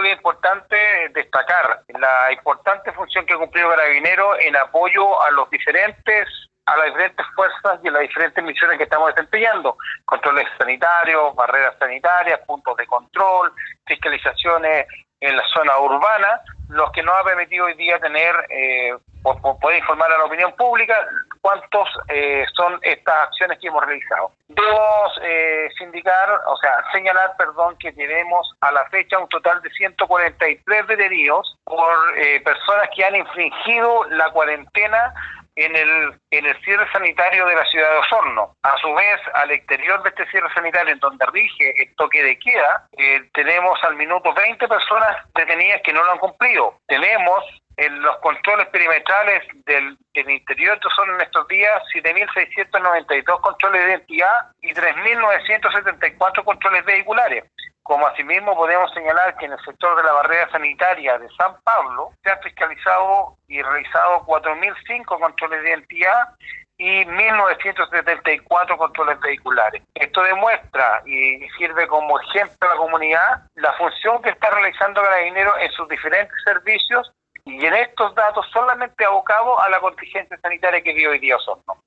creo importante destacar la importante función que ha cumplido Carabinero en apoyo a los diferentes a las diferentes fuerzas y las diferentes misiones que estamos desempeñando. Controles sanitarios, barreras sanitarias, puntos de control, fiscalizaciones en la zona urbana, los que nos ha permitido hoy día tener, eh, poder informar a la opinión pública cuántos eh, son estas acciones que hemos realizado. Debo eh, o sea, señalar, perdón, que tenemos a la fecha un total de 143 detenidos por eh, personas que han infringido la cuarentena en el, en el cierre sanitario de la ciudad de Osorno. A su vez, al exterior de este cierre sanitario, en donde rige el toque de queda, eh, tenemos al minuto 20 personas detenidas que no lo han cumplido. Tenemos en los controles perimetrales del, interior son en estos días 7.692 controles de identidad y 3.974 controles vehiculares. Como asimismo podemos señalar que en el sector de la barrera sanitaria de San Pablo se han fiscalizado y realizado 4.005 controles de identidad y 1.974 controles vehiculares. Esto demuestra y sirve como ejemplo a la comunidad la función que está realizando Carabinero en sus diferentes servicios y en estos datos solamente abocado a la contingencia sanitaria que vive hoy día Osorno.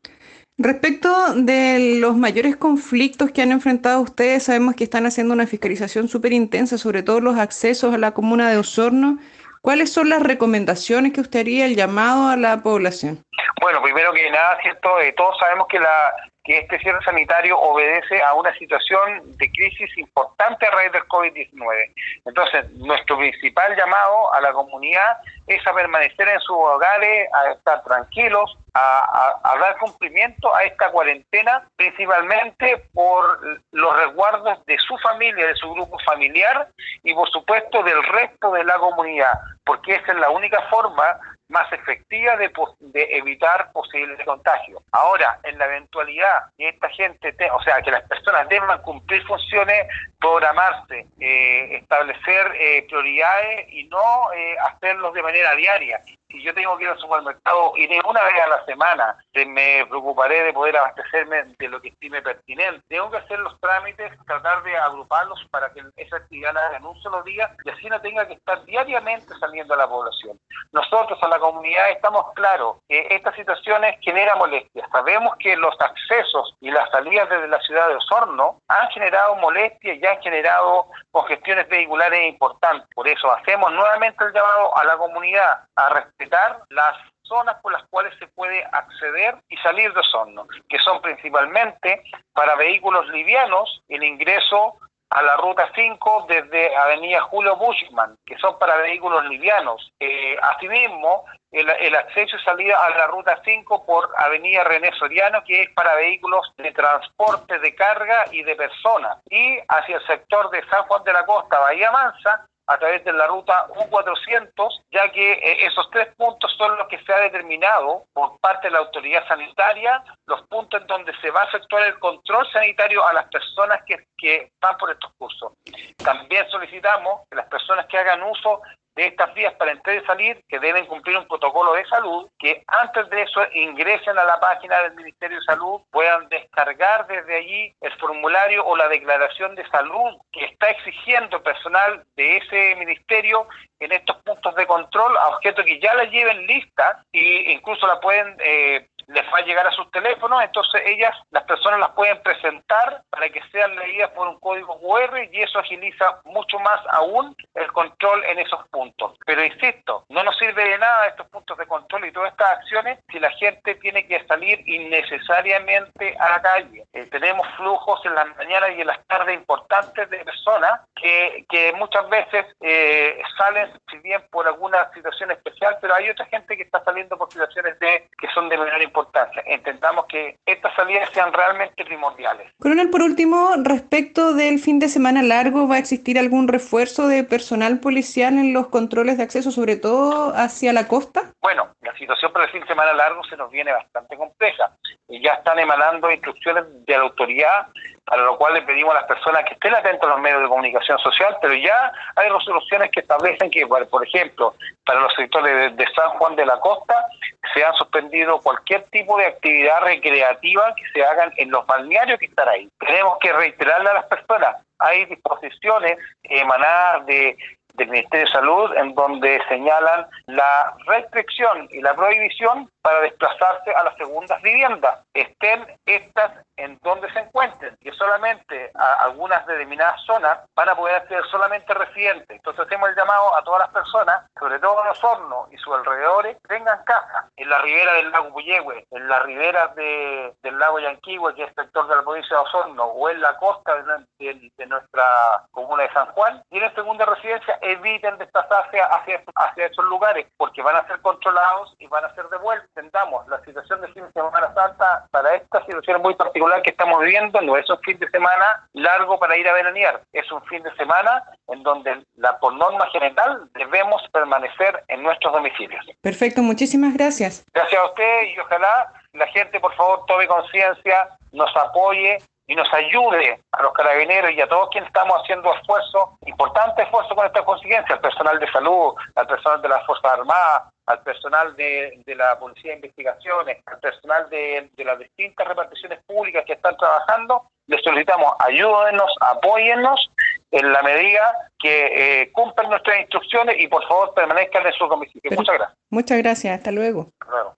Respecto de los mayores conflictos que han enfrentado ustedes, sabemos que están haciendo una fiscalización súper intensa, sobre todo los accesos a la comuna de Osorno. ¿Cuáles son las recomendaciones que usted haría, el llamado a la población? Bueno, primero que nada, cierto, eh, todos sabemos que la que este cierre sanitario obedece a una situación de crisis importante a raíz del COVID-19. Entonces, nuestro principal llamado a la comunidad es a permanecer en sus hogares, a estar tranquilos, a, dar cumplimiento a esta cuarentena, principalmente por los resguardos de su familia, de su grupo familiar y, por supuesto, del resto de la comunidad, porque esa es la única forma más efectiva de, evitar posibles contagios. Ahora, en la eventualidad que esta gente, o sea, que las personas deban cumplir funciones, programarse, eh, establecer eh, prioridades y no eh, hacerlos de manera diaria si yo tengo que ir al supermercado, iré una vez a la semana, me preocuparé de poder abastecerme de lo que estime pertinente. Tengo que hacer los trámites, tratar de agruparlos para que esa actividad la en un solo día y así no tenga que estar diariamente saliendo a la población. Nosotros, a la comunidad, estamos claros que esta situación genera molestias. Sabemos que los accesos y las salidas desde la ciudad de Osorno han generado molestias y han generado congestiones vehiculares importantes. Por eso hacemos nuevamente el llamado a la comunidad a respetar las zonas por las cuales se puede acceder y salir de Osorno, que son principalmente para vehículos livianos el ingreso a la ruta 5 desde Avenida Julio Bushman, que son para vehículos livianos. Eh, asimismo, el, el, acceso y salida a la ruta 5 por Avenida René Soriano, que es para vehículos de transporte de carga y de personas. Y hacia el sector de San Juan de la Costa, Bahía Mansa, a través de la ruta U400, ya que eh, esos tres puntos son los que se ha determinado por parte de la autoridad sanitaria, los puntos en donde se va a efectuar el control sanitario a las personas que, que van por estos cursos. También solicitamos que las personas que hagan uso de estas vías para entrar y salir que deben cumplir un protocolo de salud, que antes de eso ingresen a la página del Ministerio de Salud, puedan descargar desde allí el formulario o la declaración de salud que está exigiendo el personal de ese ministerio en estos puntos de control a objeto que ya la lleven lista e incluso la pueden eh, les va a llegar a sus teléfonos, entonces ellas, las personas las pueden presentar para que sean leídas por un código QR y eso agiliza mucho más aún el control en esos puntos. Pero insisto, no nos sirve de nada estos puntos de control y todas estas acciones si la gente tiene que salir innecesariamente a la calle. Eh, tenemos flujos en las mañanas y en las tardes importantes de personas que, que muchas veces eh, salen, si bien por alguna situación especial, pero hay otra gente que está saliendo por situaciones de que son de menor importancia importancia. Intentamos que estas salidas sean realmente primordiales. Coronel, por último, respecto del fin de semana largo, ¿va a existir algún refuerzo de personal policial en los controles de acceso, sobre todo hacia la costa? Bueno, la situación para el fin de semana largo se nos viene bastante compleja. Ya están emanando instrucciones de la autoridad para lo cual le pedimos a las personas que estén atentos a los medios de comunicación social, pero ya hay resoluciones que establecen que, por ejemplo, para los sectores de, San Juan de la Costa se han suspendido cualquier tipo de actividad recreativa que se hagan en los balnearios que están ahí. Tenemos que reiterarle a las personas, hay disposiciones emanadas de del Ministerio de Salud en donde señalan la restricción y la prohibición para desplazarse a las segundas viviendas, estén estas en donde se encuentren, que solamente a algunas determinadas zonas van a poder acceder solamente residentes. Entonces hacemos el llamado a todas las personas, sobre todo los hornos y sus alrededores, tengan casa en la ribera del lago Puyehue, en las riberas de, del lago Yanquihue, que es sector de la provincia de Osorno, o en la costa de, nuestra comuna de San Juan, tienen segunda residencia, eviten desplazarse hacia, hacia esos lugares, porque van a ser controlados y van a ser devueltos. Entendamos, la situación de fin de Semana Santa, para esta situación muy particular que estamos viviendo, no es un fin de semana largo para ir a veranear, es un fin de semana en donde la, por norma general debemos permanecer en nuestros domicilios. Perfecto, muchísimas gracias. Gracias a usted y ojalá la gente por favor tome conciencia, nos apoye y nos ayude a los carabineros y a todos quienes estamos haciendo esfuerzo, importante esfuerzo con esta contingencia, al personal de salud, al personal de las Fuerzas Armadas, al personal de, la Policía de Investigaciones, al personal de, las distintas reparticiones públicas que están trabajando, les solicitamos ayúdenos, apóyennos en la medida que eh, cumplan nuestras instrucciones y por favor permanezcan en su domicilio. Muchas gracias. Muchas gracias, hasta luego. Hasta luego.